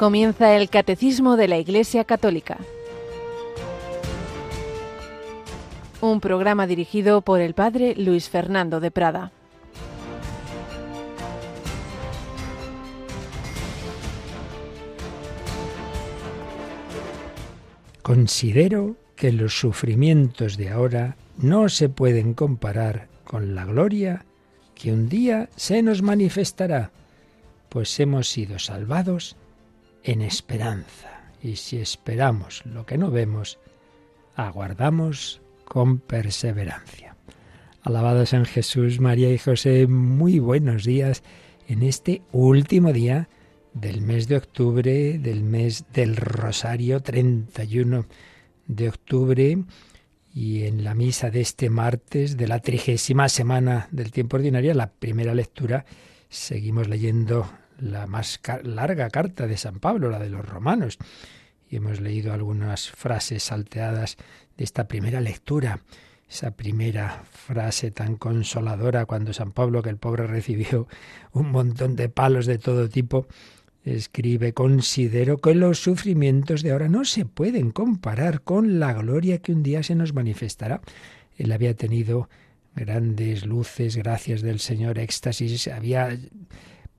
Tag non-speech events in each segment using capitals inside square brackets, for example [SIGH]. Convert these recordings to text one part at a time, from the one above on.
Comienza el Catecismo de la Iglesia Católica. Un programa dirigido por el Padre Luis Fernando de Prada. Considero que los sufrimientos de ahora no se pueden comparar con la gloria que un día se nos manifestará, pues hemos sido salvados en esperanza. Y si esperamos lo que no vemos, aguardamos con perseverancia. Alabados en Jesús, María y José, muy buenos días en este último día del mes de octubre, del mes del Rosario, 31 de octubre, y en la misa de este martes de la trigésima semana del tiempo ordinario, la primera lectura, seguimos leyendo la más larga carta de San Pablo, la de los romanos. Y hemos leído algunas frases salteadas de esta primera lectura, esa primera frase tan consoladora cuando San Pablo, que el pobre recibió un montón de palos de todo tipo, escribe, considero que los sufrimientos de ahora no se pueden comparar con la gloria que un día se nos manifestará. Él había tenido grandes luces, gracias del Señor, éxtasis, había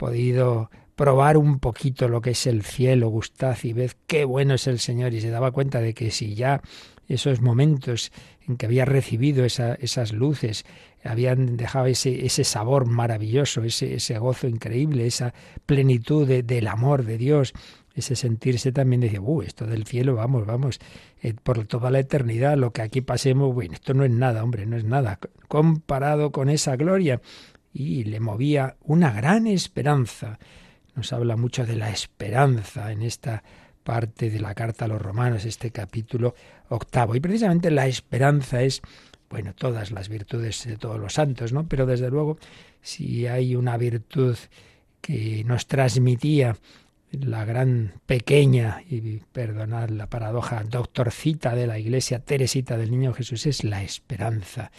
podido probar un poquito lo que es el cielo, gustad y ved qué bueno es el Señor, y se daba cuenta de que si ya esos momentos en que había recibido esas luces habían dejado ese, sabor maravilloso, ese, ese gozo increíble, esa plenitud del amor de Dios, ese sentirse también de uh, esto del cielo, vamos, vamos, eh, por toda la eternidad, lo que aquí pasemos, bueno, esto no es nada, hombre, no es nada, comparado con esa gloria y le movía una gran esperanza. Nos habla mucho de la esperanza en esta parte de la carta a los romanos, este capítulo octavo. Y precisamente la esperanza es, bueno, todas las virtudes de todos los santos, ¿no? Pero desde luego, si hay una virtud que nos transmitía la gran pequeña, y perdonad la paradoja, doctorcita de la iglesia, Teresita del Niño Jesús, es la esperanza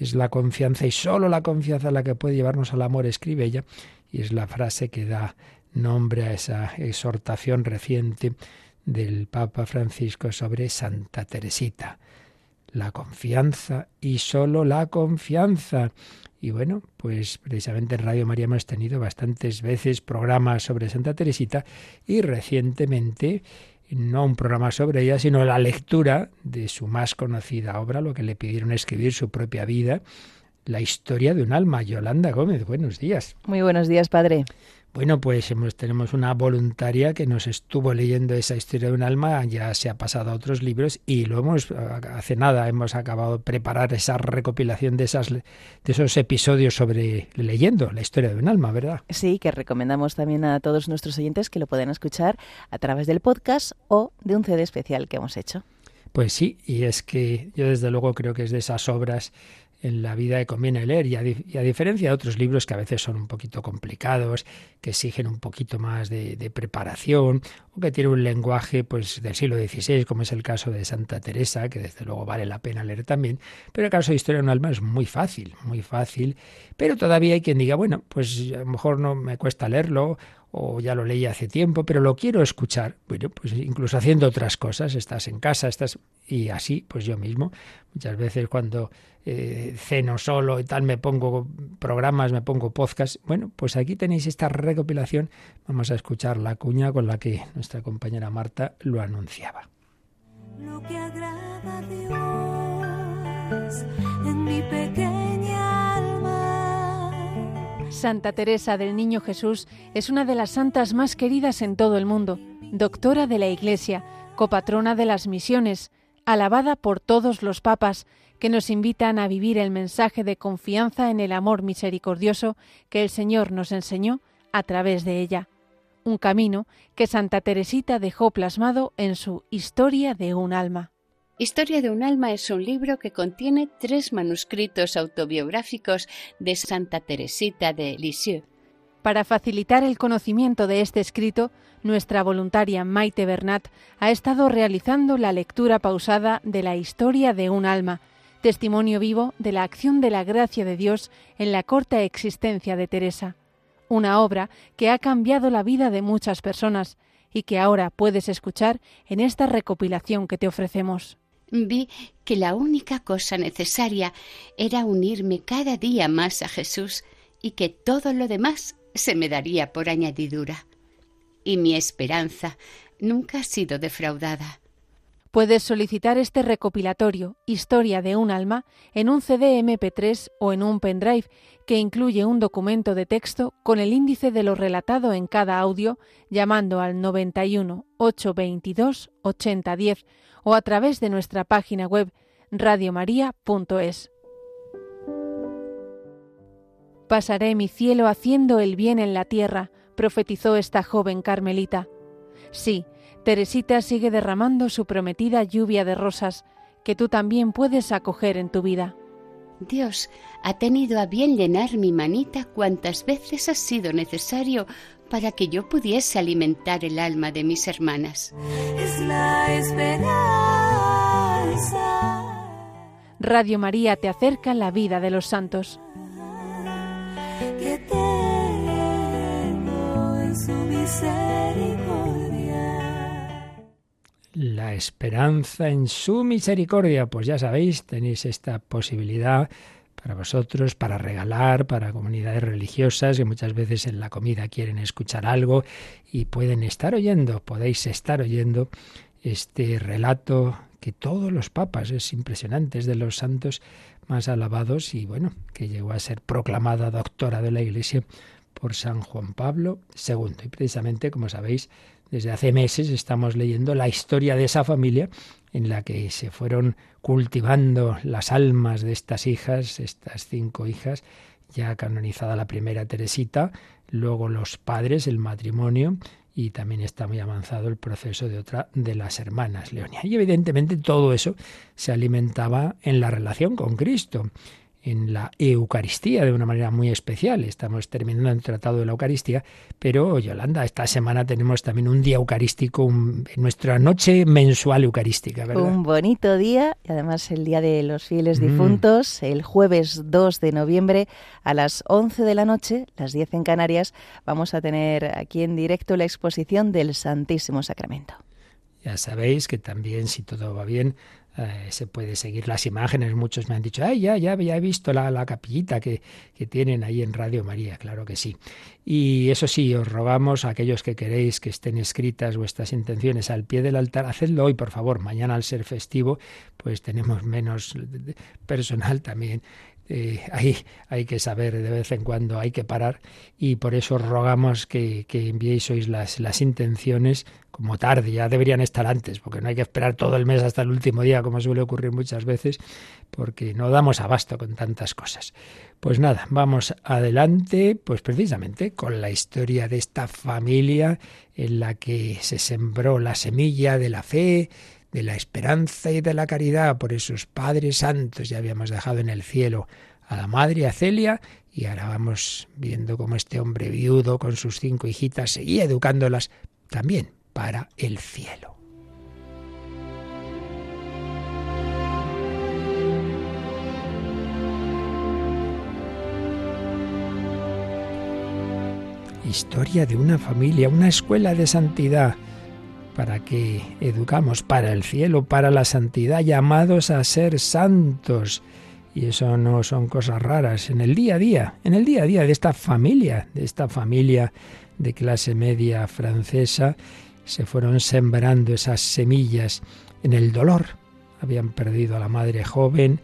es la confianza y solo la confianza la que puede llevarnos al amor, escribe ella, y es la frase que da nombre a esa exhortación reciente del Papa Francisco sobre Santa Teresita. La confianza y solo la confianza. Y bueno, pues precisamente en Radio María hemos tenido bastantes veces programas sobre Santa Teresita y recientemente no un programa sobre ella, sino la lectura de su más conocida obra, lo que le pidieron escribir su propia vida, la historia de un alma. Yolanda Gómez, buenos días. Muy buenos días, padre. Bueno, pues hemos, tenemos una voluntaria que nos estuvo leyendo esa historia de un alma, ya se ha pasado a otros libros y lo hemos, hace nada hemos acabado de preparar esa recopilación de, esas, de esos episodios sobre leyendo la historia de un alma, ¿verdad? Sí, que recomendamos también a todos nuestros oyentes que lo puedan escuchar a través del podcast o de un CD especial que hemos hecho. Pues sí, y es que yo desde luego creo que es de esas obras en la vida que conviene leer y a, diferencia de otros libros que a veces son un poquito complicados, que exigen un poquito más de, preparación o que tienen un lenguaje pues del siglo XVI, como es el caso de Santa Teresa, que desde luego vale la pena leer también, pero el caso de Historia de un alma es muy fácil, muy fácil, pero todavía hay quien diga, bueno, pues a lo mejor no me cuesta leerlo o ya lo leí hace tiempo, pero lo quiero escuchar. Bueno, pues incluso haciendo otras cosas, estás en casa, estás y así, pues yo mismo, muchas veces cuando eh, ceno solo y tal, me pongo programas, me pongo podcast. Bueno, pues aquí tenéis esta recopilación. Vamos a escuchar la cuña con la que nuestra compañera Marta lo anunciaba. Lo que agrada a Dios en mi pequeña alma. Santa Teresa del Niño Jesús es una de las santas más queridas en todo el mundo, doctora de la Iglesia, copatrona de las misiones, alabada por todos los papas, que nos invitan a vivir el mensaje de confianza en el amor misericordioso que el Señor nos enseñó a través de ella. Un camino que Santa Teresita dejó plasmado en su Historia de un alma. Historia de un alma es un libro que contiene tres manuscritos autobiográficos de Santa Teresita de Lisieux. Para facilitar el conocimiento de este escrito, nuestra voluntaria Maite Bernat ha estado realizando la lectura pausada de la historia de un alma, testimonio vivo de la acción de la gracia de Dios en la corta existencia de Teresa, una obra que ha cambiado la vida de muchas personas y que ahora puedes escuchar en esta recopilación que te ofrecemos. Vi que la única cosa necesaria era unirme cada día más a Jesús y que todo lo demás se me daría por añadidura. Y mi esperanza nunca ha sido defraudada. Puedes solicitar este recopilatorio, Historia de un alma, en un CD MP3 o en un pendrive que incluye un documento de texto con el índice de lo relatado en cada audio llamando al 91 822 8010 o a través de nuestra página web radiomaria.es. Pasaré mi cielo haciendo el bien en la tierra, profetizó esta joven carmelita. Sí, Teresita sigue derramando su prometida lluvia de rosas, que tú también puedes acoger en tu vida. Dios ha tenido a bien llenar mi manita cuantas veces ha sido necesario para que yo pudiese alimentar el alma de mis hermanas. Es la esperanza Radio María te acerca la vida de los santos. que tengo en su misericordia. La esperanza en su misericordia. Pues ya sabéis, tenéis esta posibilidad para vosotros, para regalar, para comunidades religiosas que muchas veces en la comida quieren escuchar algo y pueden estar oyendo, podéis estar oyendo este relato que todos los papas, es impresionante, es de los santos más alabados y bueno, que llegó a ser proclamada doctora de la Iglesia por San Juan Pablo II. Y precisamente, como sabéis, desde hace meses estamos leyendo la historia de esa familia en la que se fueron cultivando las almas de estas hijas, estas cinco hijas, ya canonizada la primera Teresita, luego los padres, el matrimonio, y también está muy avanzado el proceso de otra de las hermanas Leonia. Y evidentemente todo eso se alimentaba en la relación con Cristo, en la Eucaristía de una manera muy especial. Estamos terminando el tratado de la Eucaristía, pero Yolanda, esta semana tenemos también un día eucarístico, un- nuestra noche mensual eucarística, ¿verdad? Un bonito día y además el Día de los Fieles Mm. Difuntos, el jueves 2 de noviembre a las 11 de la noche, las 10 en Canarias, vamos a tener aquí en directo la exposición del Santísimo Sacramento. Ya sabéis que también, si todo va bien, eh, se puede seguir las imágenes. Muchos me han dicho, ay, ya, ya, ya he visto la, la capillita que, que tienen ahí en Radio María. Claro que sí. Y eso sí, os rogamos a aquellos que queréis que estén escritas vuestras intenciones al pie del altar, hacedlo hoy, por favor. Mañana, al ser festivo, pues tenemos menos personal también. Eh, hay, que saber de vez en cuando, hay que parar y por eso rogamos que, que enviéis hoy las, las intenciones como tarde, ya deberían estar antes, porque no hay que esperar todo el mes hasta el último día, como suele ocurrir muchas veces, porque no damos abasto con tantas cosas. Pues nada, vamos adelante, pues precisamente con la historia de esta familia en la que se sembró la semilla de la fe, de la esperanza y de la caridad por esos padres santos. Ya habíamos dejado en el cielo a la madre, a Celia, y ahora vamos viendo cómo este hombre viudo con sus cinco hijitas seguía educándolas también para el cielo. Historia de una familia, una escuela de santidad para que educamos para el cielo, para la santidad, llamados a ser santos. Y eso no son cosas raras. En el día a día, en el día a día de esta familia, de esta familia de clase media francesa, se fueron sembrando esas semillas en el dolor. Habían perdido a la madre joven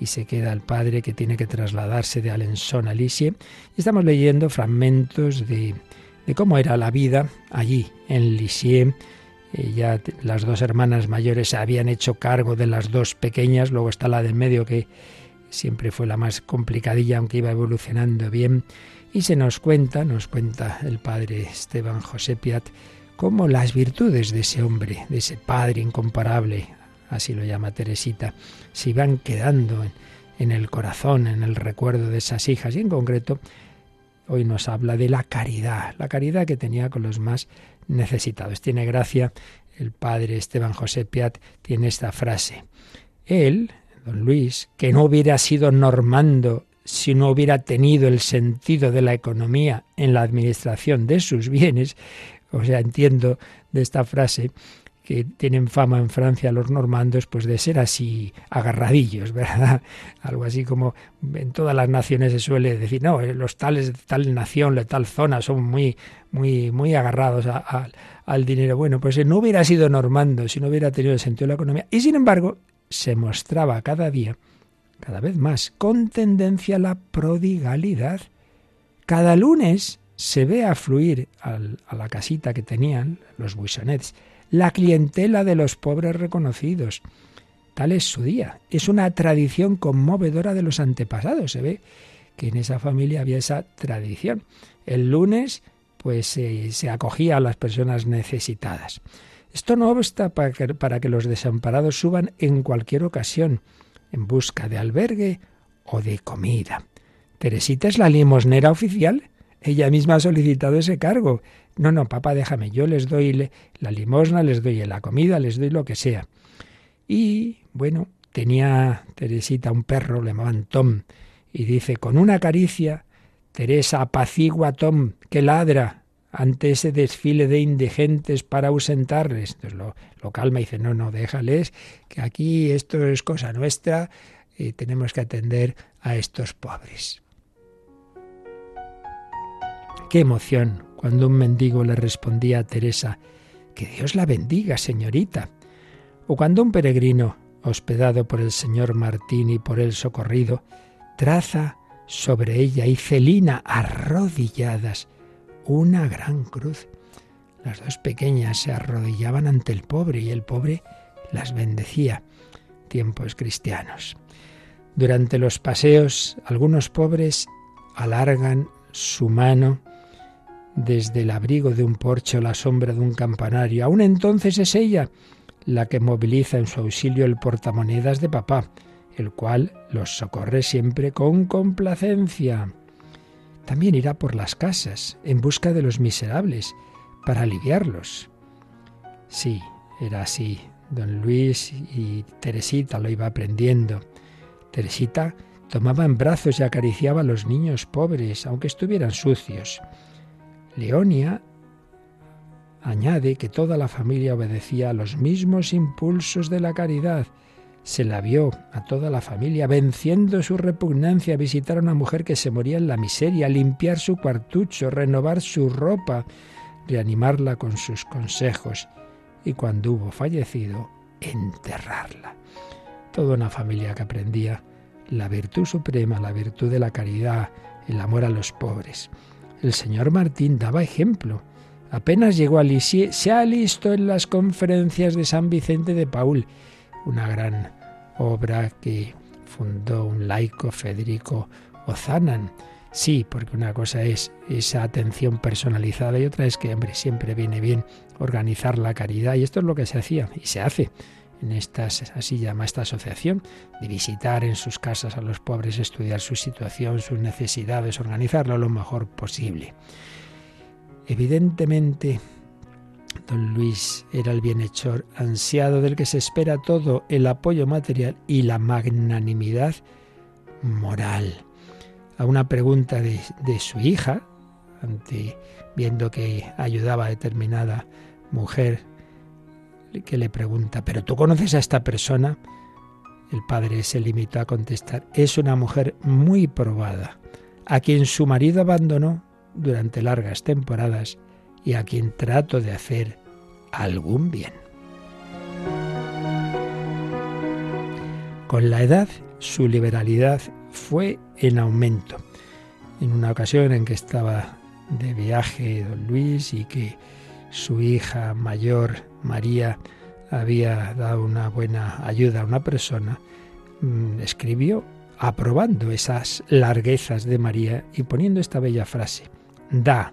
y se queda el padre que tiene que trasladarse de Alençon a Lisieux. Estamos leyendo fragmentos de, de cómo era la vida allí en Lisieux. Eh, ya las dos hermanas mayores se habían hecho cargo de las dos pequeñas, luego está la del medio que siempre fue la más complicadilla, aunque iba evolucionando bien. Y se nos cuenta, nos cuenta el padre Esteban José Piat, cómo las virtudes de ese hombre, de ese padre incomparable, así lo llama Teresita, se iban quedando en, en el corazón, en el recuerdo de esas hijas. Y en concreto, hoy nos habla de la caridad, la caridad que tenía con los más necesitados. Tiene gracia el padre Esteban José Piat, tiene esta frase. Él, don Luis, que no hubiera sido normando si no hubiera tenido el sentido de la economía en la administración de sus bienes, o sea, entiendo de esta frase que tienen fama en Francia los normandos, pues de ser así agarradillos, [LAUGHS] ¿verdad? Algo así como en todas las naciones se suele decir, no, eh, los tales de tal nación, de tal zona, son muy, muy, muy agarrados al dinero. Bueno, pues no hubiera sido normando si no hubiera tenido sentido de la economía. Y sin embargo, se mostraba cada día, cada vez más, con tendencia a la prodigalidad. Cada lunes se ve afluir a la casita que tenían los buissonets la clientela de los pobres reconocidos. Tal es su día. Es una tradición conmovedora de los antepasados. Se ve que en esa familia había esa tradición. El lunes, pues se acogía a las personas necesitadas. Esto no obsta para que los desamparados suban en cualquier ocasión, en busca de albergue o de comida. Teresita es la limosnera oficial. Ella misma ha solicitado ese cargo. No, no, papá, déjame, yo les doy la limosna, les doy la comida, les doy lo que sea. Y bueno, tenía Teresita un perro, le llamaban Tom, y dice, con una caricia, Teresa apacigua a Tom, que ladra ante ese desfile de indigentes para ausentarles. Entonces lo, calma y dice, no, no, déjales, que aquí esto es cosa nuestra y tenemos que atender a estos pobres. Qué emoción cuando un mendigo le respondía a Teresa, que Dios la bendiga, señorita. O cuando un peregrino, hospedado por el señor Martín y por él socorrido, traza sobre ella y Celina arrodilladas una gran cruz. Las dos pequeñas se arrodillaban ante el pobre y el pobre las bendecía. Tiempos cristianos. Durante los paseos, algunos pobres alargan su mano desde el abrigo de un porche o la sombra de un campanario. Aún entonces es ella la que moviliza en su auxilio el portamonedas de papá, el cual los socorre siempre con complacencia. También irá por las casas en busca de los miserables, para aliviarlos. Sí, era así. Don Luis y Teresita lo iba aprendiendo. Teresita tomaba en brazos y acariciaba a los niños pobres, aunque estuvieran sucios. Leonia añade que toda la familia obedecía a los mismos impulsos de la caridad. Se la vio a toda la familia venciendo su repugnancia a visitar a una mujer que se moría en la miseria, limpiar su cuartucho, renovar su ropa, reanimarla con sus consejos y cuando hubo fallecido, enterrarla. Toda una familia que aprendía la virtud suprema, la virtud de la caridad, el amor a los pobres. El señor Martín daba ejemplo. Apenas llegó a Lisieux, se alistó en las conferencias de San Vicente de Paul, una gran obra que fundó un laico Federico Ozanan. Sí, porque una cosa es esa atención personalizada y otra es que, hombre, siempre viene bien organizar la caridad y esto es lo que se hacía y se hace en estas, así llama esta asociación, de visitar en sus casas a los pobres, estudiar su situación, sus necesidades, organizarlo lo mejor posible. Evidentemente, don Luis era el bienhechor ansiado del que se espera todo el apoyo material y la magnanimidad moral. A una pregunta de, de su hija, ante viendo que ayudaba a determinada mujer que le pregunta, ¿pero tú conoces a esta persona? El padre se limitó a contestar, es una mujer muy probada, a quien su marido abandonó durante largas temporadas y a quien trato de hacer algún bien. Con la edad, su liberalidad fue en aumento. En una ocasión en que estaba de viaje don Luis y que su hija mayor María había dado una buena ayuda a una persona, mm, escribió aprobando esas larguezas de María y poniendo esta bella frase, da,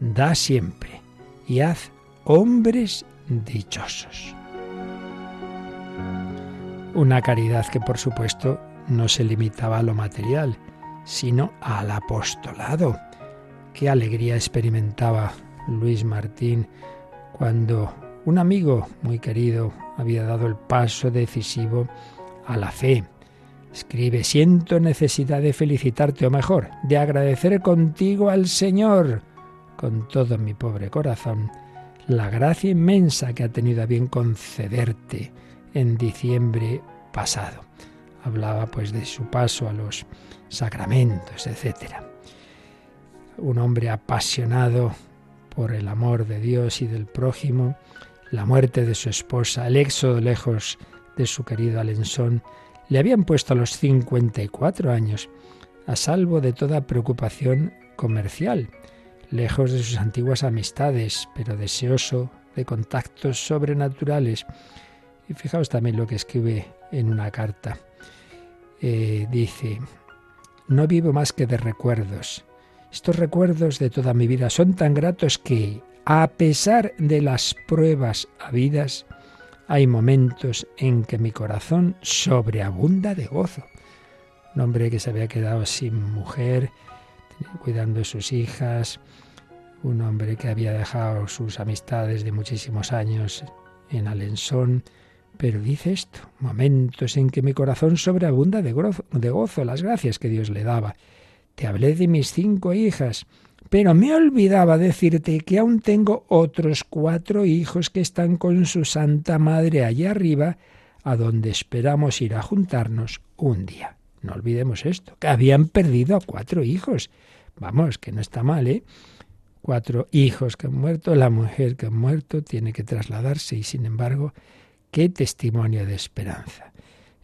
da siempre y haz hombres dichosos. Una caridad que por supuesto no se limitaba a lo material, sino al apostolado. Qué alegría experimentaba Luis Martín cuando un amigo muy querido había dado el paso decisivo a la fe. Escribe, siento necesidad de felicitarte, o mejor, de agradecer contigo al Señor con todo mi pobre corazón la gracia inmensa que ha tenido a bien concederte en diciembre pasado. Hablaba pues de su paso a los sacramentos, etc. Un hombre apasionado por el amor de Dios y del prójimo, la muerte de su esposa, el éxodo lejos de su querido Alensón, le habían puesto a los 54 años a salvo de toda preocupación comercial, lejos de sus antiguas amistades, pero deseoso de contactos sobrenaturales. Y fijaos también lo que escribe en una carta. Eh, dice, no vivo más que de recuerdos. Estos recuerdos de toda mi vida son tan gratos que, a pesar de las pruebas habidas, hay momentos en que mi corazón sobreabunda de gozo. Un hombre que se había quedado sin mujer, cuidando de sus hijas, un hombre que había dejado sus amistades de muchísimos años en Alensón, pero dice esto, momentos en que mi corazón sobreabunda de gozo, de gozo, las gracias que Dios le daba. Te hablé de mis cinco hijas, pero me olvidaba decirte que aún tengo otros cuatro hijos que están con su Santa Madre allá arriba, a donde esperamos ir a juntarnos un día. No olvidemos esto, que habían perdido a cuatro hijos. Vamos, que no está mal, ¿eh? Cuatro hijos que han muerto, la mujer que ha muerto tiene que trasladarse y sin embargo, qué testimonio de esperanza.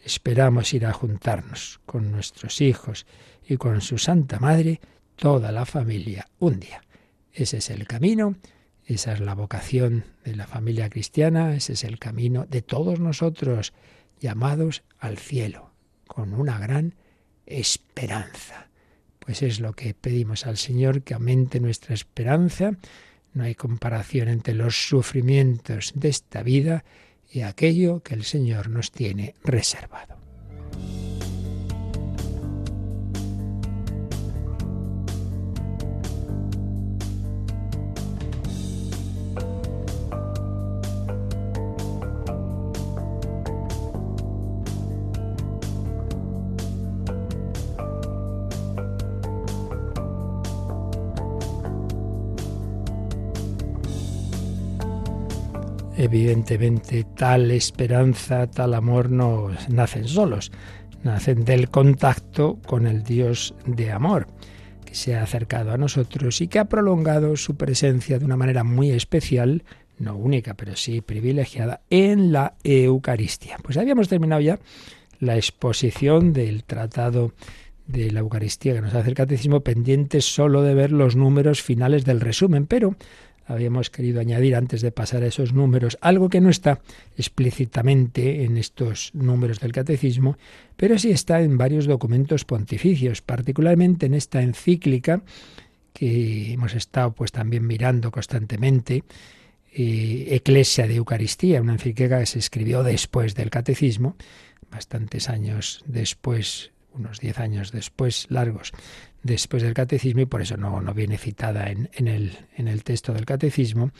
Esperamos ir a juntarnos con nuestros hijos y con su Santa Madre, toda la familia, un día. Ese es el camino, esa es la vocación de la familia cristiana, ese es el camino de todos nosotros llamados al cielo, con una gran esperanza. Pues es lo que pedimos al Señor, que aumente nuestra esperanza. No hay comparación entre los sufrimientos de esta vida y aquello que el Señor nos tiene reservado. Evidentemente, tal esperanza, tal amor no nacen solos, nacen del contacto con el Dios de amor, que se ha acercado a nosotros y que ha prolongado su presencia de una manera muy especial, no única, pero sí privilegiada, en la Eucaristía. Pues habíamos terminado ya la exposición del tratado de la Eucaristía que nos hace el catecismo, pendientes solo de ver los números finales del resumen, pero habíamos querido añadir antes de pasar a esos números algo que no está explícitamente en estos números del catecismo, pero sí está en varios documentos pontificios, particularmente en esta encíclica que hemos estado pues también mirando constantemente, eh, Eclesia de Eucaristía, una encíclica que se escribió después del catecismo, bastantes años después, unos diez años después, largos, después del catecismo y por eso no, no viene citada en, en, el, en el texto del catecismo,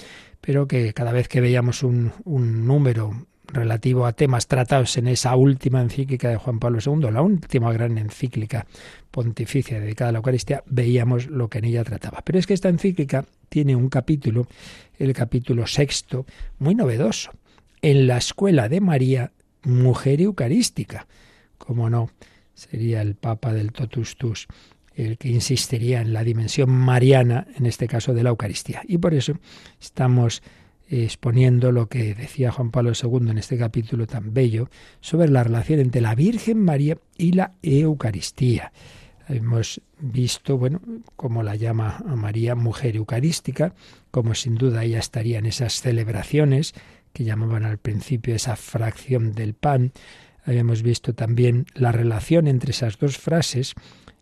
pero que cada vez que veíamos un, un número relativo a temas tratados en esa última encíclica de Juan Pablo II, la última gran encíclica pontificia dedicada a la Eucaristía, veíamos lo que en ella trataba. Pero es que esta encíclica tiene un capítulo, el capítulo sexto, muy novedoso, en la escuela de María, mujer eucarística. Como no, sería el Papa del Totus Tus el que insistiría en la dimensión mariana, en este caso de la Eucaristía. Y por eso estamos exponiendo lo que decía Juan Pablo II en este capítulo tan bello sobre la relación entre la Virgen María y la Eucaristía. Hemos visto, bueno, cómo la llama a María mujer eucarística, como sin duda ella estaría en esas celebraciones que llamaban al principio esa fracción del pan. Habíamos visto también la relación entre esas dos frases,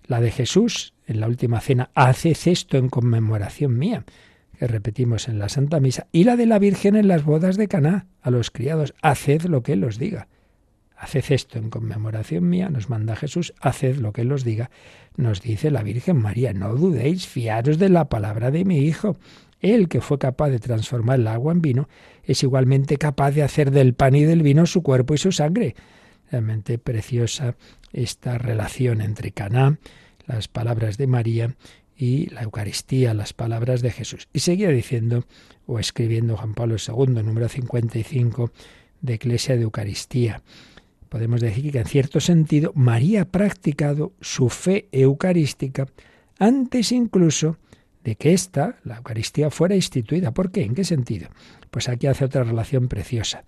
la de Jesús en la última cena, haced esto en conmemoración mía, que repetimos en la Santa Misa, y la de la Virgen en las bodas de Caná, a los criados, haced lo que Él os diga. Haced esto en conmemoración mía, nos manda Jesús, haced lo que Él os diga, nos dice la Virgen María, no dudéis, fiaros de la palabra de mi Hijo. Él que fue capaz de transformar el agua en vino, es igualmente capaz de hacer del pan y del vino su cuerpo y su sangre. Realmente preciosa esta relación entre Caná, las palabras de María y la Eucaristía, las palabras de Jesús. Y seguía diciendo o escribiendo Juan Pablo II, número 55 de Iglesia de Eucaristía. Podemos decir que en cierto sentido María ha practicado su fe eucarística antes incluso de que ésta, la Eucaristía, fuera instituida. ¿Por qué? ¿En qué sentido? Pues aquí hace otra relación preciosa.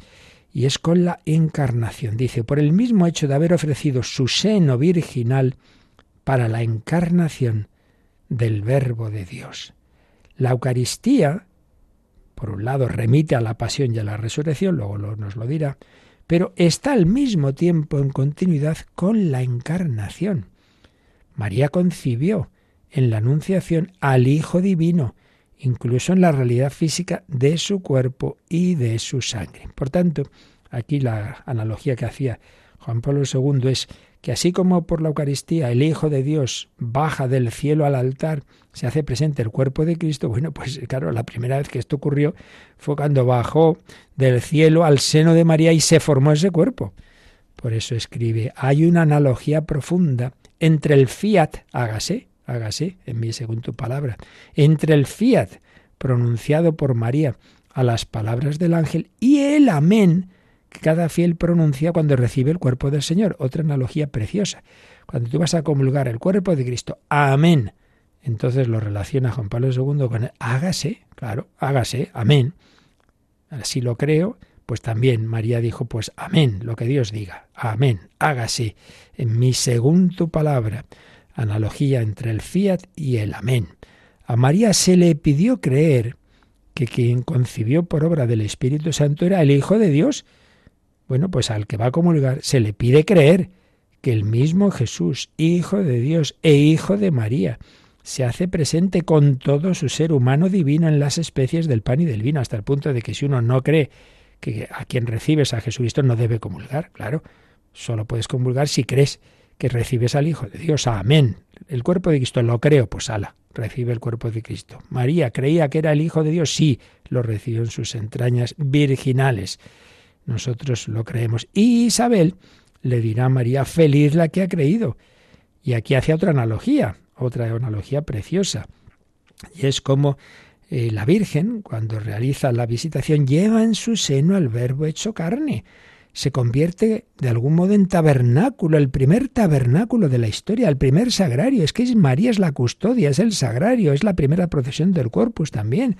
Y es con la encarnación. Dice, por el mismo hecho de haber ofrecido su seno virginal para la encarnación del Verbo de Dios. La Eucaristía, por un lado, remite a la pasión y a la resurrección, luego nos lo dirá, pero está al mismo tiempo en continuidad con la encarnación. María concibió en la Anunciación al Hijo Divino, incluso en la realidad física de su cuerpo y de su sangre. Por tanto, aquí la analogía que hacía Juan Pablo II es que así como por la Eucaristía el Hijo de Dios baja del cielo al altar, se hace presente el cuerpo de Cristo, bueno, pues claro, la primera vez que esto ocurrió fue cuando bajó del cielo al seno de María y se formó ese cuerpo. Por eso escribe, hay una analogía profunda entre el fiat, hágase, hágase en mí según tu palabra, entre el fiat pronunciado por María a las palabras del ángel y el amén que cada fiel pronuncia cuando recibe el cuerpo del Señor. Otra analogía preciosa. Cuando tú vas a comulgar el cuerpo de Cristo, amén. Entonces lo relaciona Juan Pablo II con el hágase, claro, hágase, amén. Si lo creo, pues también María dijo, pues amén, lo que Dios diga, amén, hágase en mí según tu palabra analogía entre el fiat y el amén. A María se le pidió creer que quien concibió por obra del Espíritu Santo era el Hijo de Dios. Bueno, pues al que va a comulgar se le pide creer que el mismo Jesús, Hijo de Dios e Hijo de María, se hace presente con todo su ser humano divino en las especies del pan y del vino, hasta el punto de que si uno no cree que a quien recibes a Jesucristo no debe comulgar, claro, solo puedes comulgar si crees que recibes al Hijo de Dios. Amén. El cuerpo de Cristo lo creo, pues ala, recibe el cuerpo de Cristo. María creía que era el Hijo de Dios, sí, lo recibió en sus entrañas virginales. Nosotros lo creemos. Y Isabel le dirá a María, feliz la que ha creído. Y aquí hace otra analogía, otra analogía preciosa. Y es como eh, la Virgen, cuando realiza la visitación, lleva en su seno al Verbo hecho carne se convierte de algún modo en tabernáculo, el primer tabernáculo de la historia, el primer sagrario. Es que María es la custodia, es el sagrario, es la primera procesión del corpus también,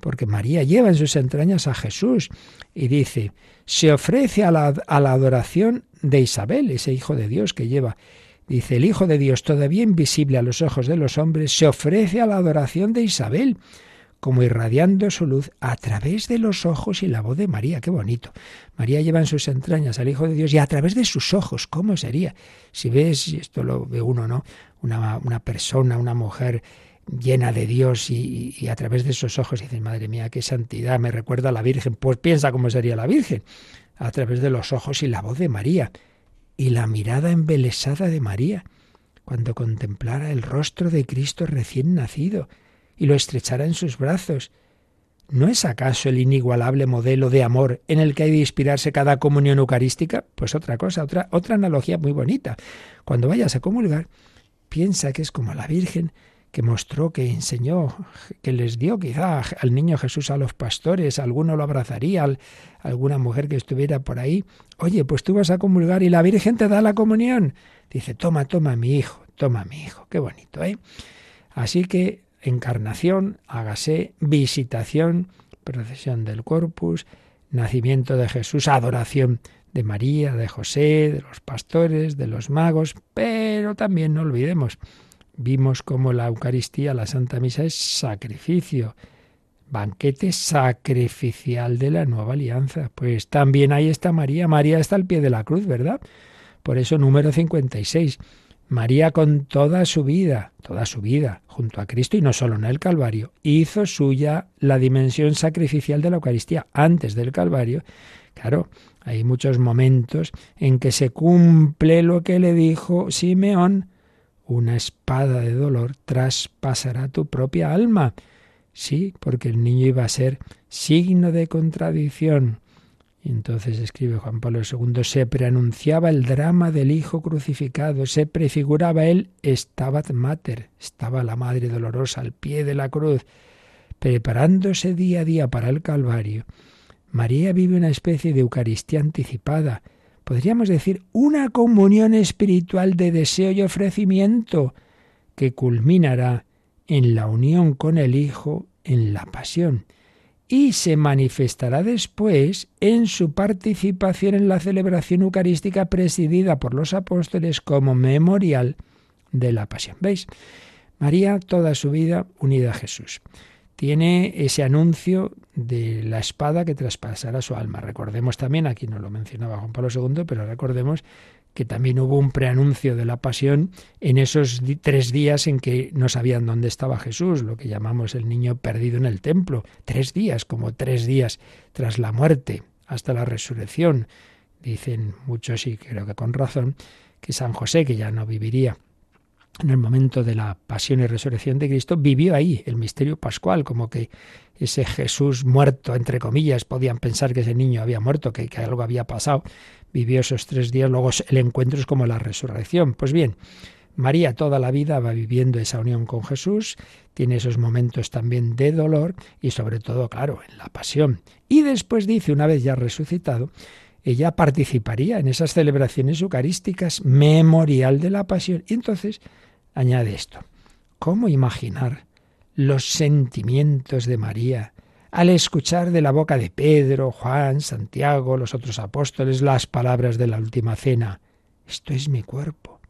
porque María lleva en sus entrañas a Jesús y dice, se ofrece a la, a la adoración de Isabel, ese hijo de Dios que lleva. Dice, el Hijo de Dios, todavía invisible a los ojos de los hombres, se ofrece a la adoración de Isabel como irradiando su luz a través de los ojos y la voz de María. Qué bonito. María lleva en sus entrañas al Hijo de Dios y a través de sus ojos. ¿Cómo sería? Si ves, y esto lo ve uno, ¿no? Una, una persona, una mujer llena de Dios y, a través de esos ojos dices, madre mía, qué santidad, me recuerda a la Virgen. Pues piensa cómo sería la Virgen. A través de los ojos y la voz de María. Y la mirada embelesada de María cuando contemplara el rostro de Cristo recién nacido y lo estrechará en sus brazos. ¿No es acaso el inigualable modelo de amor en el que hay de inspirarse cada comunión eucarística? Pues otra cosa, otra, otra analogía muy bonita. Cuando vayas a comulgar, piensa que es como la Virgen que mostró, que enseñó, que les dio quizá al niño Jesús a los pastores, alguno lo abrazaría, alguna mujer que estuviera por ahí. Oye, pues tú vas a comulgar y la Virgen te da la comunión. Dice, toma, toma mi hijo, toma mi hijo. Qué bonito, ¿eh? Así que encarnación, hágase visitación, procesión del corpus, nacimiento de Jesús, adoración de María, de José, de los pastores, de los magos, pero también no olvidemos, vimos como la Eucaristía, la Santa Misa es sacrificio, banquete sacrificial de la nueva alianza. Pues también ahí está María, María está al pie de la cruz, ¿verdad? Por eso número 56. María con toda su vida, toda su vida, junto a Cristo y no solo en el Calvario, hizo suya la dimensión sacrificial de la Eucaristía antes del Calvario. Claro, hay muchos momentos en que se cumple lo que le dijo Simeón, una espada de dolor traspasará tu propia alma. Sí, porque el niño iba a ser signo de contradicción entonces escribe Juan Pablo II, se preanunciaba el drama del Hijo crucificado, se prefiguraba él Stabat Mater, estaba la Madre Dolorosa al pie de la cruz, preparándose día a día para el Calvario. María vive una especie de Eucaristía anticipada, podríamos decir una comunión espiritual de deseo y ofrecimiento, que culminará en la unión con el Hijo en la pasión y se manifestará después en su participación en la celebración eucarística presidida por los apóstoles como memorial de la pasión. ¿Veis? María toda su vida unida a Jesús. Tiene ese anuncio de la espada que traspasará su alma. Recordemos también, aquí no lo mencionaba Juan Pablo II, pero recordemos que también hubo un preanuncio de la pasión en esos tres días en que no sabían dónde estaba Jesús, lo que llamamos el niño perdido en el templo. Tres días, como tres días tras la muerte, hasta la resurrección. Dicen muchos, y creo que con razón, que San José, que ya no viviría en el momento de la pasión y resurrección de Cristo, vivió ahí el misterio pascual, como que ese Jesús muerto, entre comillas, podían pensar que ese niño había muerto, que, algo había pasado, vivió esos tres días, luego el encuentro es como la resurrección. Pues bien, María toda la vida va viviendo esa unión con Jesús, tiene esos momentos también de dolor y sobre todo, claro, en la pasión. Y después dice, una vez ya resucitado, ella participaría en esas celebraciones eucarísticas memorial de la pasión. Y entonces añade esto, ¿cómo imaginar los sentimientos de María al escuchar de la boca de Pedro, Juan, Santiago, los otros apóstoles, las palabras de la última cena. Esto es mi cuerpo,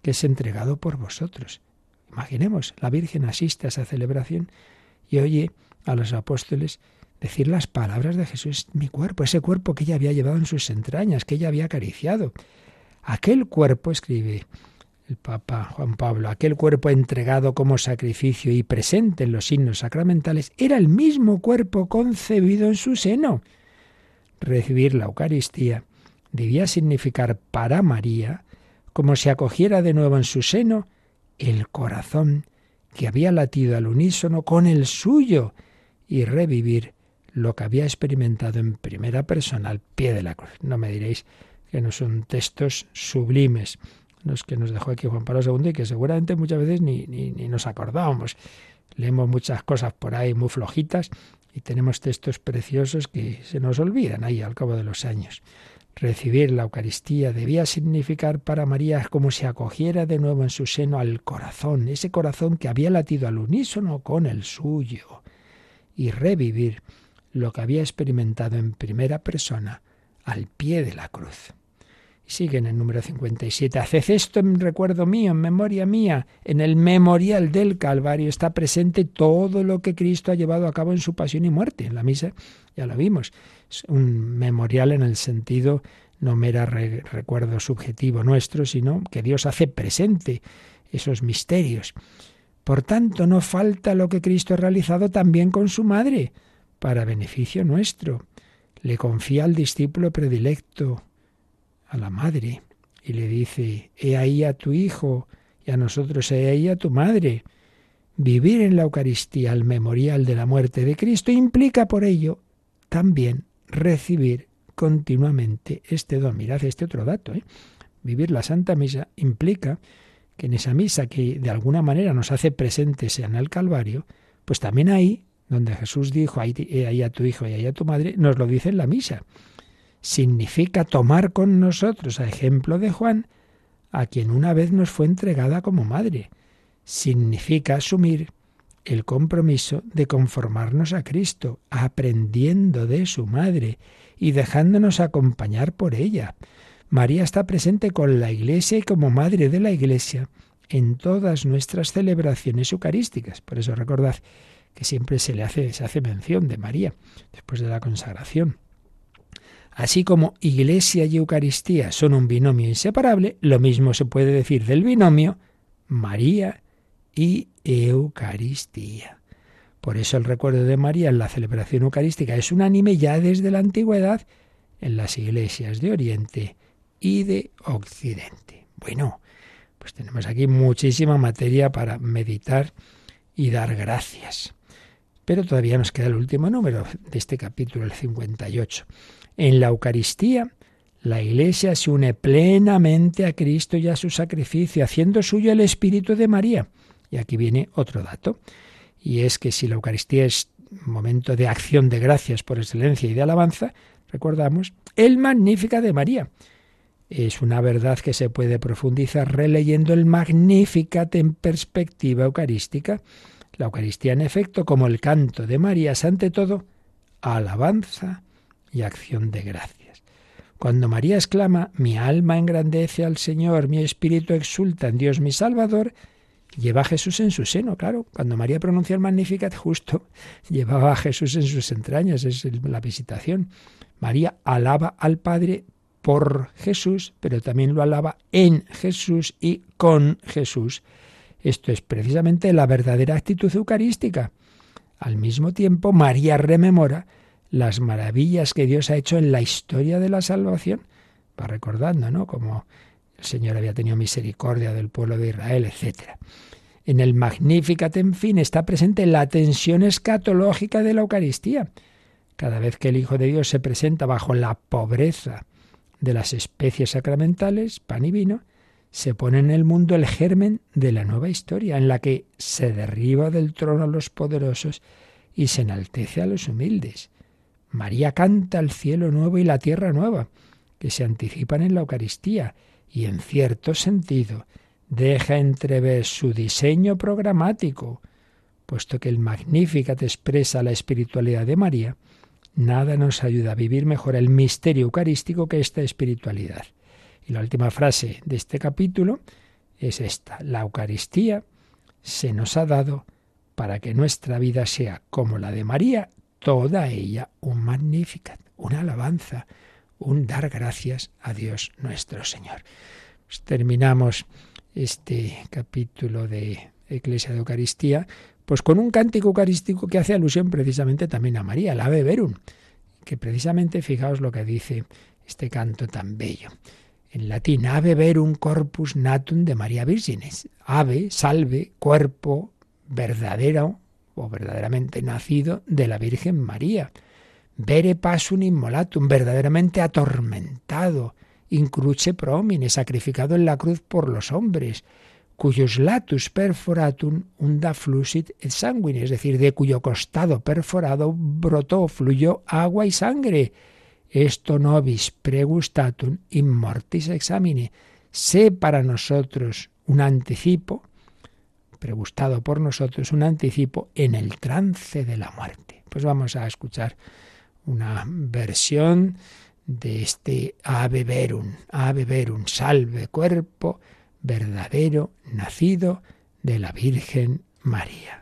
que es entregado por vosotros. Imaginemos, la Virgen asiste a esa celebración y oye a los apóstoles decir las palabras de Jesús, mi cuerpo, ese cuerpo que ella había llevado en sus entrañas, que ella había acariciado. Aquel cuerpo, escribe el Papa Juan Pablo, aquel cuerpo entregado como sacrificio y presente en los signos sacramentales, era el mismo cuerpo concebido en su seno. Recibir la Eucaristía debía significar para María, como si acogiera de nuevo en su seno, el corazón que había latido al unísono con el suyo y revivir lo que había experimentado en primera persona al pie de la cruz. No me diréis que no son textos sublimes los que nos dejó aquí Juan Pablo II y que seguramente muchas veces ni, ni, ni nos acordábamos. Leemos muchas cosas por ahí muy flojitas y tenemos textos preciosos que se nos olvidan ahí al cabo de los años. Recibir la Eucaristía debía significar para María como si acogiera de nuevo en su seno al corazón, ese corazón que había latido al unísono con el suyo, y revivir lo que había experimentado en primera persona al pie de la cruz. Sigue en el número 57. Haced esto en recuerdo mío, en memoria mía. En el memorial del Calvario está presente todo lo que Cristo ha llevado a cabo en su pasión y muerte. En la misa ya lo vimos. Es un memorial en el sentido no mera recuerdo subjetivo nuestro, sino que Dios hace presente esos misterios. Por tanto, no falta lo que Cristo ha realizado también con su madre, para beneficio nuestro. Le confía al discípulo predilecto, a la madre y le dice, he ahí a tu hijo y a nosotros he ahí a tu madre. Vivir en la Eucaristía al memorial de la muerte de Cristo implica por ello también recibir continuamente este don. Mirad este otro dato. ¿eh? Vivir la Santa Misa implica que en esa misa que de alguna manera nos hace presentes en el Calvario, pues también ahí, donde Jesús dijo, ahí, ahí a tu hijo y ahí a tu madre, nos lo dice en la misa significa tomar con nosotros, a ejemplo de Juan, a quien una vez nos fue entregada como madre. Significa asumir el compromiso de conformarnos a Cristo, aprendiendo de su madre y dejándonos acompañar por ella. María está presente con la Iglesia y como madre de la Iglesia en todas nuestras celebraciones eucarísticas. Por eso recordad que siempre se le hace, se hace mención de María después de la consagración. Así como Iglesia y Eucaristía son un binomio inseparable, lo mismo se puede decir del binomio María y Eucaristía. Por eso el recuerdo de María en la celebración eucarística es unánime ya desde la antigüedad en las iglesias de Oriente y de Occidente. Bueno, pues tenemos aquí muchísima materia para meditar y dar gracias. Pero todavía nos queda el último número de este capítulo, el 58. En la Eucaristía, la Iglesia se une plenamente a Cristo y a su sacrificio, haciendo suyo el Espíritu de María. Y aquí viene otro dato, y es que si la Eucaristía es momento de acción de gracias por excelencia y de alabanza, recordamos, el Magnífica de María. Es una verdad que se puede profundizar releyendo el Magnificat en perspectiva eucarística. La Eucaristía, en efecto, como el canto de María, es ante todo alabanza y acción de gracias. Cuando María exclama, mi alma engrandece al Señor, mi espíritu exulta en Dios mi Salvador, lleva a Jesús en su seno, claro. Cuando María pronuncia el Magnificat, justo [LAUGHS] llevaba a Jesús en sus entrañas, es la visitación. María alaba al Padre por Jesús, pero también lo alaba en Jesús y con Jesús. Esto es precisamente la verdadera actitud eucarística. Al mismo tiempo, María rememora las maravillas que Dios ha hecho en la historia de la salvación. Va recordando, ¿no? Como el Señor había tenido misericordia del pueblo de Israel, etc. En el Magnificat, en fin, está presente la tensión escatológica de la Eucaristía. Cada vez que el Hijo de Dios se presenta bajo la pobreza de las especies sacramentales, pan y vino, se pone en el mundo el germen de la nueva historia, en la que se derriba del trono a los poderosos y se enaltece a los humildes. María canta el cielo nuevo y la tierra nueva, que se anticipan en la Eucaristía, y en cierto sentido deja entrever su diseño programático, puesto que el Magnificat expresa la espiritualidad de María, nada nos ayuda a vivir mejor el misterio eucarístico que esta espiritualidad. Y la última frase de este capítulo es esta. La Eucaristía se nos ha dado para que nuestra vida sea como la de María, toda ella un magnificat, una alabanza, un dar gracias a Dios nuestro Señor. Pues terminamos este capítulo de Iglesia de Eucaristía pues con un cántico eucarístico que hace alusión precisamente también a María, el Ave Verum, que precisamente fijaos lo que dice este canto tan bello. En latín, Ave Verum Corpus Natum de María Virgines. Ave, salve, cuerpo verdadero o verdaderamente nacido de la Virgen María. Vere pasum immolatum, verdaderamente atormentado, incruce promine, sacrificado en la cruz por los hombres cuyos latus perforatum unda flusit et sanguine, es decir, de cuyo costado perforado brotó, fluyó agua y sangre. Esto nobis pregustatum in mortis examine. Sé para nosotros un anticipo, pregustado por nosotros, un anticipo en el trance de la muerte. Pues vamos a escuchar una versión de este Ave Verum, Ave Verum, salve cuerpo, verdadero nacido de la Virgen María.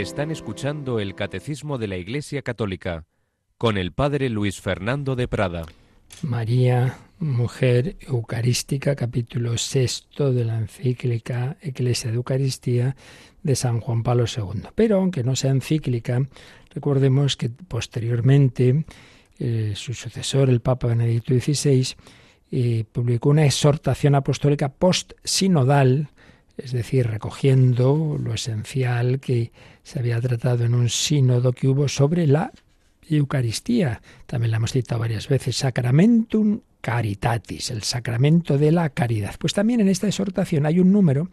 Están escuchando el Catecismo de la Iglesia Católica con el Padre Luis Fernando de Prada. María, mujer eucarística, capítulo sexto de la encíclica Iglesia de Eucaristía de San Juan Pablo II. Pero aunque no sea encíclica, recordemos que posteriormente eh, su sucesor, el Papa Benedicto XVI, eh, publicó una exhortación apostólica post-sinodal, es decir, recogiendo lo esencial que se había tratado en un sínodo que hubo sobre la Eucaristía. También la hemos citado varias veces, Sacramentum Caritatis, el sacramento de la caridad. Pues también en esta exhortación hay un número,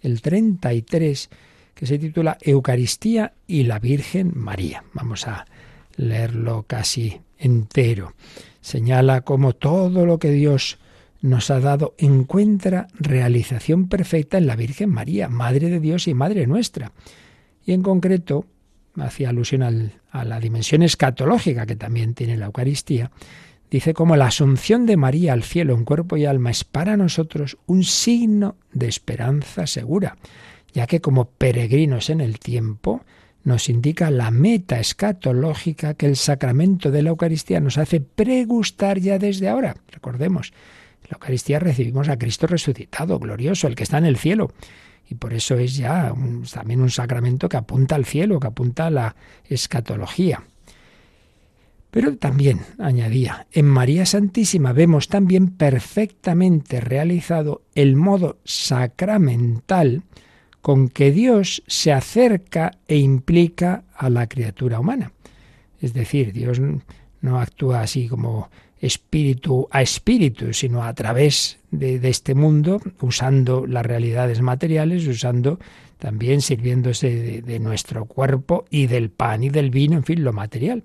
el 33, que se titula Eucaristía y la Virgen María. Vamos a leerlo casi entero. Señala cómo todo lo que Dios nos ha dado encuentra realización perfecta en la Virgen María, Madre de Dios y Madre nuestra. Y en concreto, hacía alusión a la dimensión escatológica que también tiene la Eucaristía, dice como la asunción de María al cielo en cuerpo y alma es para nosotros un signo de esperanza segura, ya que como peregrinos en el tiempo, nos indica la meta escatológica que el sacramento de la Eucaristía nos hace pregustar ya desde ahora. Recordemos, la Eucaristía recibimos a Cristo resucitado, glorioso, el que está en el cielo. Y por eso es ya también un sacramento que apunta al cielo, que apunta a la escatología. Pero también, añadía, en María Santísima vemos también perfectamente realizado el modo sacramental con que Dios se acerca e implica a la criatura humana. Es decir, Dios no actúa así como espíritu a espíritu, sino a través de, este mundo, usando las realidades materiales, usando también sirviéndose de, de nuestro cuerpo y del pan y del vino, en fin, lo material.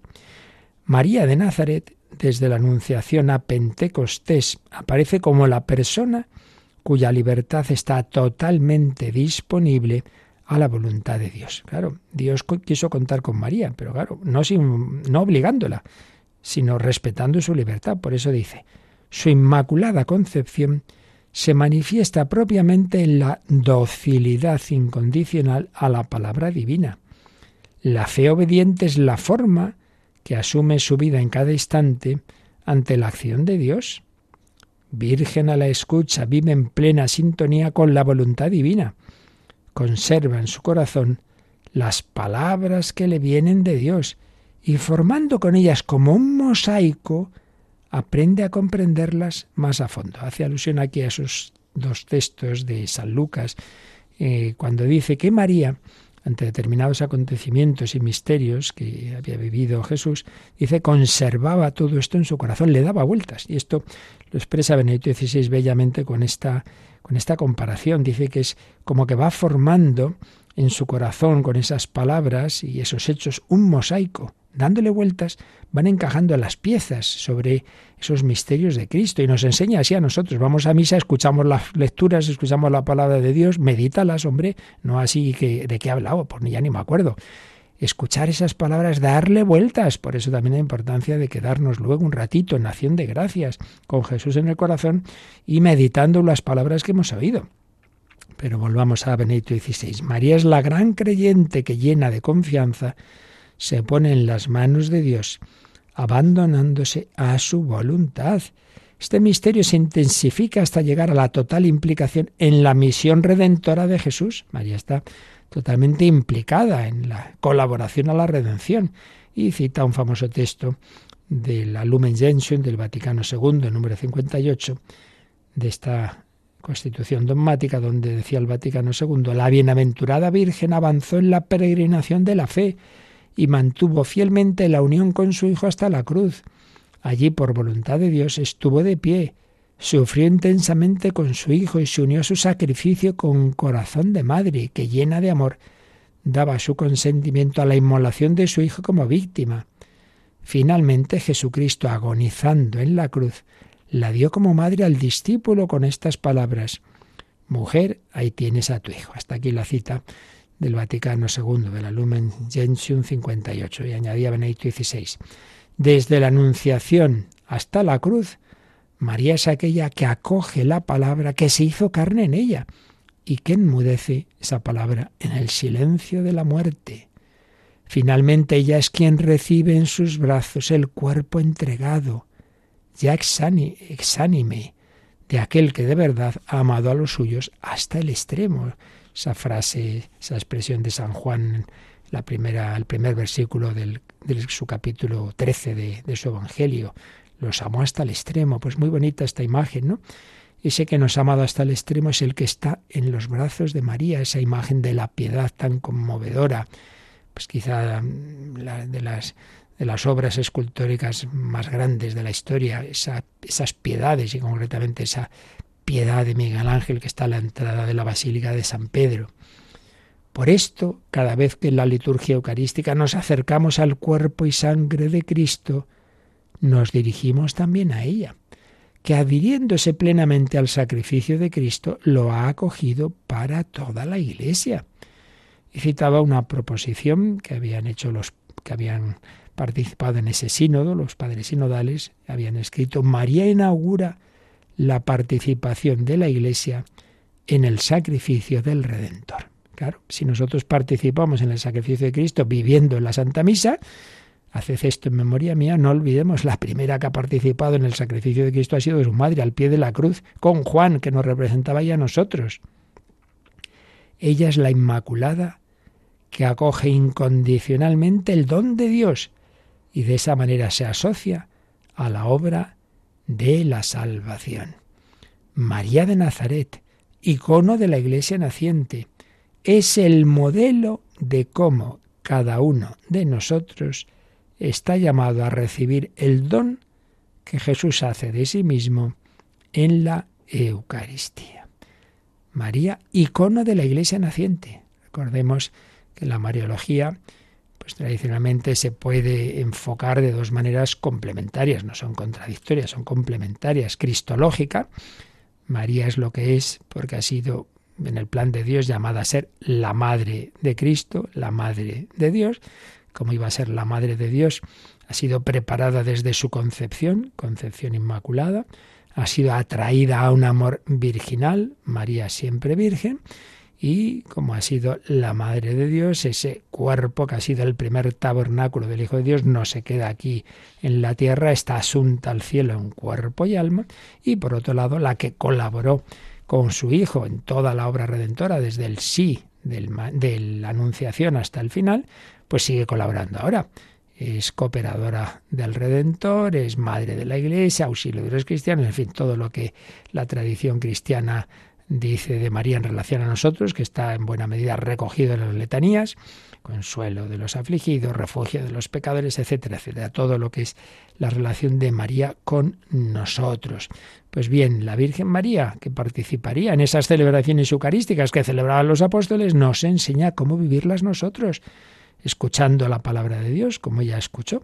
María de Nazaret, desde la Anunciación a Pentecostés, aparece como la persona cuya libertad está totalmente disponible a la voluntad de Dios. Claro, Dios quiso contar con María, pero claro, no, sin, no obligándola, sino respetando su libertad. Por eso dice, su inmaculada concepción se manifiesta propiamente en la docilidad incondicional a la palabra divina. La fe obediente es la forma que asume su vida en cada instante ante la acción de Dios. Virgen a la escucha, vive en plena sintonía con la voluntad divina. Conserva en su corazón las palabras que le vienen de Dios y formando con ellas como un mosaico, aprende a comprenderlas más a fondo. Hace alusión aquí a esos dos textos de San Lucas, eh, cuando dice que María ante determinados acontecimientos y misterios que había vivido Jesús, dice, conservaba todo esto en su corazón, le daba vueltas. Y esto lo expresa Benedicto XVI bellamente con esta, con esta comparación. Dice que es como que va formando en su corazón con esas palabras y esos hechos un mosaico, dándole vueltas, van encajando las piezas sobre esos misterios de Cristo y nos enseña así a nosotros. Vamos a misa, escuchamos las lecturas, escuchamos la palabra de Dios, medítalas, hombre, no así que de qué he hablado, pues ni ya ni me acuerdo. Escuchar esas palabras, darle vueltas, por eso también la importancia de quedarnos luego un ratito en acción de gracias con Jesús en el corazón y meditando las palabras que hemos oído. Pero volvamos a Benedicto XVI. María es la gran creyente que llena de confianza se pone en las manos de Dios, abandonándose a su voluntad. Este misterio se intensifica hasta llegar a la total implicación en la misión redentora de Jesús. María está totalmente implicada en la colaboración a la redención y cita un famoso texto de la Lumen Gentium del Vaticano II, número 58, de esta constitución dogmática, donde decía el Vaticano II, la bienaventurada Virgen avanzó en la peregrinación de la fe, y mantuvo fielmente la unión con su Hijo hasta la cruz. Allí, por voluntad de Dios, estuvo de pie, sufrió intensamente con su Hijo y se unió a su sacrificio con corazón de madre, que llena de amor daba su consentimiento a la inmolación de su Hijo como víctima. Finalmente Jesucristo, agonizando en la cruz, la dio como madre al discípulo con estas palabras, Mujer, ahí tienes a tu Hijo. Hasta aquí la cita del Vaticano II, de la Lumen Gentium 58, y añadía Benedicto XVI. Desde la Anunciación hasta la cruz, María es aquella que acoge la palabra que se hizo carne en ella y que enmudece esa palabra en el silencio de la muerte. Finalmente ella es quien recibe en sus brazos el cuerpo entregado, ya exánime, de aquel que de verdad ha amado a los suyos hasta el extremo. Esa frase, esa expresión de San Juan, la primera, el primer versículo del, de su capítulo 13 de, su Evangelio, los amó hasta el extremo. Pues muy bonita esta imagen, ¿no? Ese que nos ha amado hasta el extremo es el que está en los brazos de María, esa imagen de la piedad tan conmovedora, pues quizá mm, de las de las obras escultóricas más grandes de la historia, esas piedades y concretamente esa piedad de Miguel Ángel que está a la entrada de la Basílica de San Pedro. Por esto, cada vez que en la liturgia eucarística nos acercamos al cuerpo y sangre de Cristo, nos dirigimos también a ella, que adhiriéndose plenamente al sacrificio de Cristo, lo ha acogido para toda la Iglesia. Y citaba una proposición que habían hecho los que habían participado en ese sínodo, los padres sinodales habían escrito, María inaugura la participación de la Iglesia en el sacrificio del Redentor. Claro, si nosotros participamos en el sacrificio de Cristo viviendo en la Santa Misa, haced esto en memoria mía, no olvidemos, la primera que ha participado en el sacrificio de Cristo ha sido su madre, al pie de la cruz, con Juan, que nos representaba ya a nosotros. Ella es la Inmaculada que acoge incondicionalmente el don de Dios y de esa manera se asocia a la obra de la salvación. María de Nazaret, icono de la Iglesia naciente, es el modelo de cómo cada uno de nosotros está llamado a recibir el don que Jesús hace de sí mismo en la Eucaristía. María, icono de la Iglesia naciente. Recordemos que la Mariología, pues tradicionalmente se puede enfocar de dos maneras complementarias, no son contradictorias, son complementarias. Cristológica, María es lo que es porque ha sido en el plan de Dios llamada a ser la madre de Cristo, la madre de Dios, como iba a ser la madre de Dios, ha sido preparada desde su concepción, concepción inmaculada, ha sido atraída a un amor virginal, María siempre virgen, y como ha sido la Madre de Dios, ese cuerpo que ha sido el primer tabernáculo del Hijo de Dios no se queda aquí en la tierra, está asunta al cielo en cuerpo y alma, y por otro lado la que colaboró con su Hijo en toda la obra redentora, desde el sí de la Anunciación hasta el final, pues sigue colaborando ahora. Es cooperadora del Redentor, es madre de la Iglesia, auxilio de los cristianos, en fin, todo lo que la tradición cristiana dice de María en relación a nosotros, que está en buena medida recogido en las letanías, consuelo de los afligidos, refugio de los pecadores, etcétera, etcétera, todo lo que es la relación de María con nosotros. Pues bien, la Virgen María, que participaría en esas celebraciones eucarísticas que celebraban los apóstoles, nos enseña cómo vivirlas nosotros, escuchando la palabra de Dios, como ella escuchó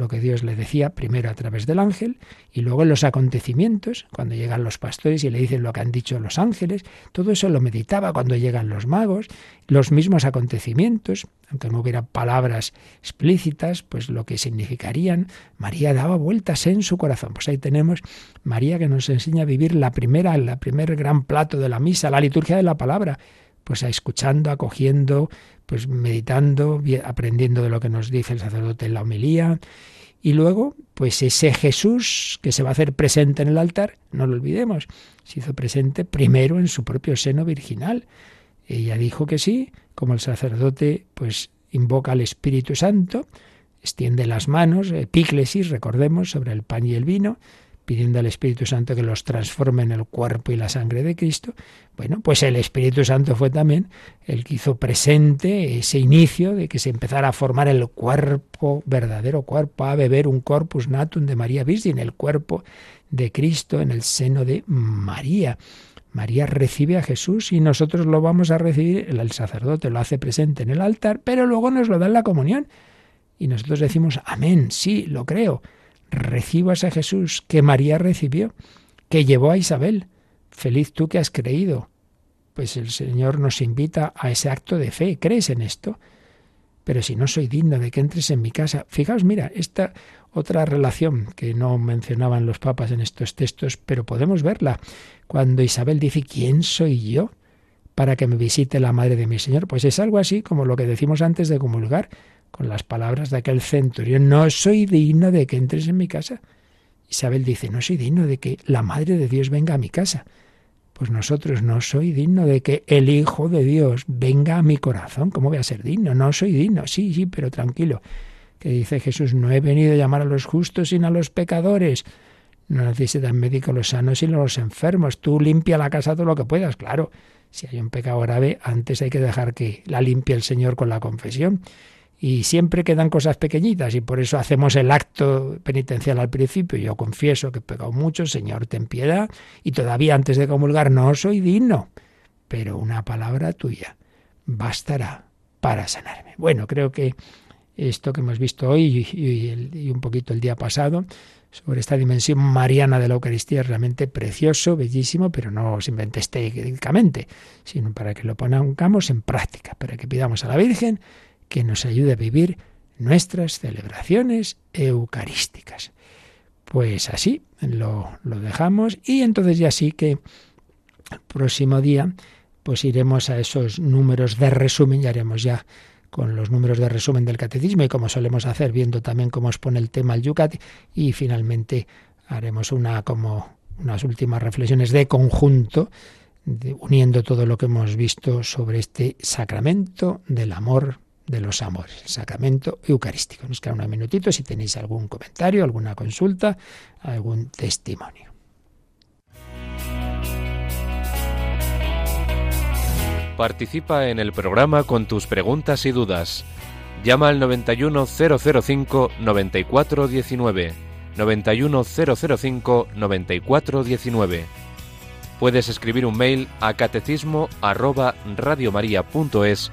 lo que Dios le decía primero a través del ángel y luego en los acontecimientos, cuando llegan los pastores y le dicen lo que han dicho los ángeles, todo eso lo meditaba cuando llegan los magos, los mismos acontecimientos, aunque no hubiera palabras explícitas, pues lo que significarían, María daba vueltas en su corazón. Pues ahí tenemos María que nos enseña a vivir la primera, el primer gran plato de la misa, la liturgia de la palabra, pues escuchando, acogiendo, pues meditando, aprendiendo de lo que nos dice el sacerdote en la homilía. Y luego, pues ese Jesús que se va a hacer presente en el altar, no lo olvidemos, se hizo presente primero en su propio seno virginal. Ella dijo que sí, como el sacerdote pues invoca al Espíritu Santo, extiende las manos, epíclesis, recordemos, sobre el pan y el vino, pidiendo al Espíritu Santo que los transforme en el cuerpo y la sangre de Cristo, bueno, pues el Espíritu Santo fue también el que hizo presente ese inicio de que se empezara a formar el cuerpo, verdadero cuerpo, a beber un corpus natum de María Virgen, el cuerpo de Cristo en el seno de María. María recibe a Jesús y nosotros lo vamos a recibir, el sacerdote lo hace presente en el altar, pero luego nos lo da en la comunión. Y nosotros decimos, amén, sí, lo creo recibo a Jesús que María recibió, que llevó a Isabel. Feliz tú que has creído. Pues el Señor nos invita a ese acto de fe. ¿Crees en esto? Pero si no soy digno de que entres en mi casa. Fijaos, mira, esta otra relación que no mencionaban los papas en estos textos, pero podemos verla. Cuando Isabel dice, ¿quién soy yo? para que me visite la madre de mi Señor. Pues es algo así como lo que decimos antes de comulgar. Con las palabras de aquel centurión, no soy digno de que entres en mi casa. Isabel dice, no soy digno de que la Madre de Dios venga a mi casa. Pues nosotros no soy digno de que el Hijo de Dios venga a mi corazón. ¿Cómo voy a ser digno? No soy digno. Sí, sí, pero tranquilo. Que dice Jesús, no he venido a llamar a los justos sino a los pecadores. No necesitan médicos los sanos sino los enfermos. Tú limpia la casa todo lo que puedas, claro. Si hay un pecado grave, antes hay que dejar que la limpie el Señor con la confesión y siempre quedan cosas pequeñitas y por eso hacemos el acto penitencial al principio. Yo confieso que he pecado mucho, Señor, ten piedad y todavía antes de comulgar no soy digno, pero una palabra tuya bastará para sanarme. Bueno, creo que esto que hemos visto hoy y, un poquito el día pasado sobre esta dimensión mariana de la Eucaristía es realmente precioso, bellísimo, pero no simplemente estéticamente, sino para que lo pongamos en práctica, para que pidamos a la Virgen que nos ayude a vivir nuestras celebraciones eucarísticas. Pues así lo, dejamos y entonces ya sí que el próximo día pues iremos a esos números de resumen y haremos ya con los números de resumen del catecismo y como solemos hacer viendo también cómo os pone el tema el Yucat y finalmente haremos una como unas últimas reflexiones de conjunto uniendo todo lo que hemos visto sobre este sacramento del amor de los amores, el sacramento eucarístico. Nos queda unos minutitos si tenéis algún comentario, alguna consulta, algún testimonio. Participa en el programa con tus preguntas y dudas. Llama al 91005 9419. 91005 9419. Puedes escribir un mail a catecismo arroba radiomaria.es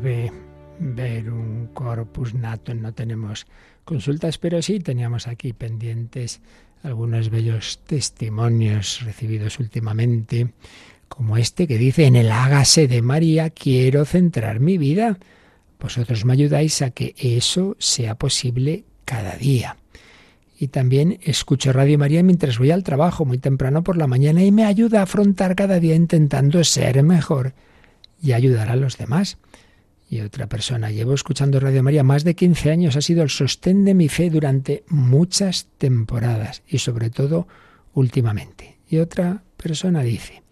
ave verum corpus natum. No tenemos consultas, pero sí teníamos aquí pendientes algunos bellos testimonios recibidos últimamente, como este que dice, en el hágase de María quiero centrar mi vida. Vosotros me ayudáis a que eso sea posible cada día. Y también escucho Radio María mientras voy al trabajo muy temprano por la mañana y me ayuda a afrontar cada día intentando ser mejor y ayudar a los demás. Y otra persona, llevo escuchando Radio María más de 15 años, ha sido el sostén de mi fe durante muchas temporadas y sobre todo últimamente. Y otra persona dice,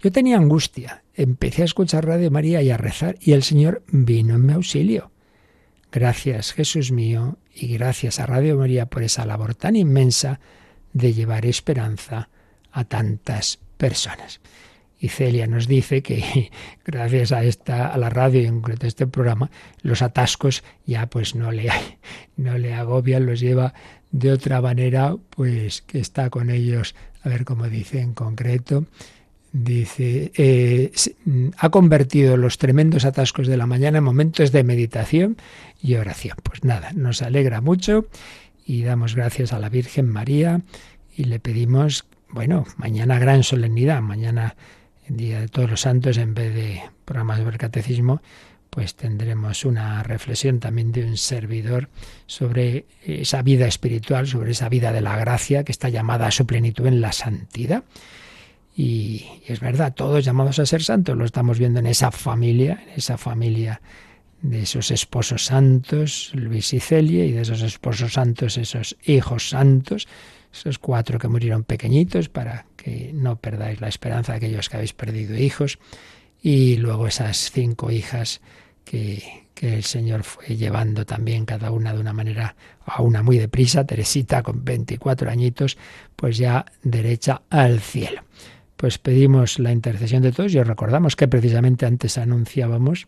yo tenía angustia, empecé a escuchar Radio María y a rezar y el Señor vino en mi auxilio. Gracias Jesús mío y gracias a Radio María por esa labor tan inmensa de llevar esperanza a tantas personas. Y Celia nos dice que [LAUGHS] gracias a esta a la radio y en concreto a este programa, los atascos ya pues no le [LAUGHS] no le agobian, los lleva de otra manera, pues que está con ellos, a ver cómo dice en concreto, dice, eh, ha convertido los tremendos atascos de la mañana en momentos de meditación y oración. Pues nada, nos alegra mucho y damos gracias a la Virgen María y le pedimos, bueno, mañana gran solemnidad, mañana Día de Todos los Santos, en vez de programas sobre catecismo, pues tendremos una reflexión también de un servidor sobre esa vida espiritual, sobre esa vida de la gracia que está llamada a su plenitud en la santidad. Y, es verdad, todos llamados a ser santos, lo estamos viendo en esa familia, en esa familia de esos esposos santos, Luis y Celia, y de esos esposos santos, esos hijos santos, esos cuatro que murieron pequeñitos para que no perdáis la esperanza de aquellos que habéis perdido hijos, y luego esas cinco hijas que, que el Señor fue llevando también cada una de una manera, a una muy deprisa, Teresita con 24 añitos, pues ya derecha al cielo. Pues pedimos la intercesión de todos y os recordamos que precisamente antes anunciábamos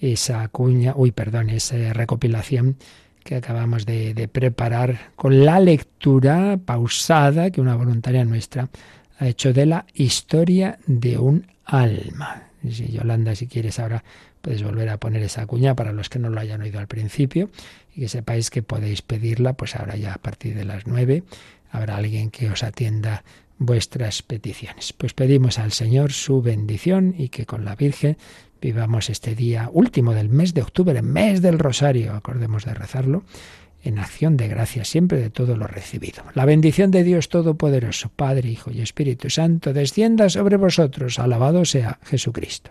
esa cuña, uy, perdón, esa recopilación que acabamos de, preparar con la lectura pausada que una voluntaria nuestra ha hecho de la historia de un alma. si Yolanda, si quieres ahora puedes volver a poner esa cuña para los que no lo hayan oído al principio y que sepáis que podéis pedirla, pues ahora ya a partir de las nueve habrá alguien que os atienda vuestras peticiones. Pues pedimos al Señor su bendición y que con la Virgen vivamos este día último del mes de octubre, mes del Rosario, acordemos de rezarlo, en acción de gracias siempre de todo lo recibido. La bendición de Dios Todopoderoso, Padre, Hijo y Espíritu Santo, descienda sobre vosotros. Alabado sea Jesucristo.